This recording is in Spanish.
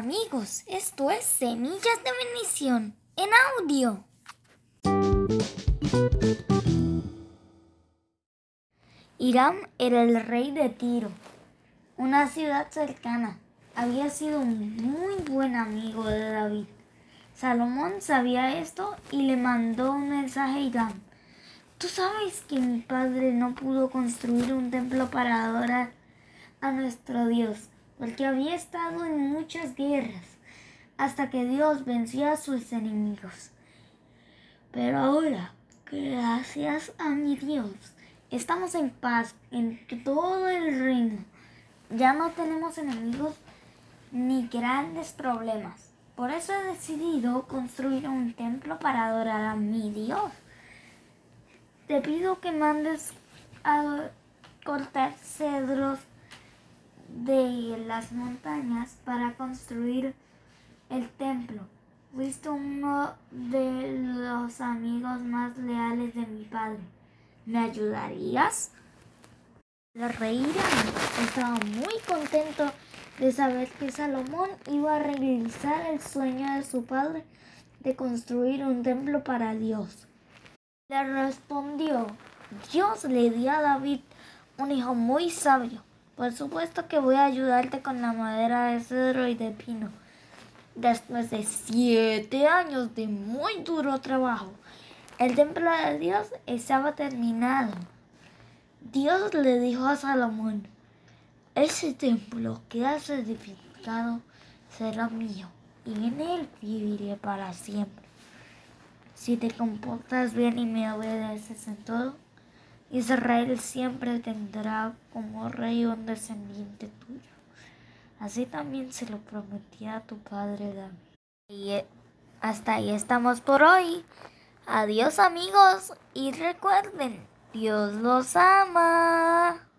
amigos, esto es Semillas de Bendición en audio. Hiram era el rey de Tiro, una ciudad cercana. Había sido un muy buen amigo de David. Salomón sabía esto y le mandó un mensaje a Hiram. Tú sabes que mi padre no pudo construir un templo para adorar a nuestro Dios, porque había estado en muchas guerras, hasta que Dios venció a sus enemigos. Pero ahora, gracias a mi Dios, estamos en paz en todo el reino. Ya no tenemos enemigos ni grandes problemas. Por eso he decidido construir un templo para adorar a mi Dios. Te pido que mandes a cortar cedros las montañas para construir el templo. Fuiste uno de los amigos más leales de mi padre. ¿Me ayudarías? El rey estaba muy contento de saber que Salomón iba a realizar el sueño de su padre de construir un templo para Dios. Le respondió, Dios le dio a David un hijo muy sabio. Por supuesto que voy a ayudarte con la madera de cedro y de pino. Después de siete años de muy duro trabajo, el templo de Dios estaba terminado. Dios le dijo a Salomón, ese templo que has edificado será mío y en él viviré para siempre. Si te comportas bien y me obedeces en todo, Israel siempre tendrá como rey un descendiente tuyo. Así también se lo prometía a tu padre David. Y eh, hasta ahí estamos por hoy. Adiós amigos y recuerden, Dios los ama.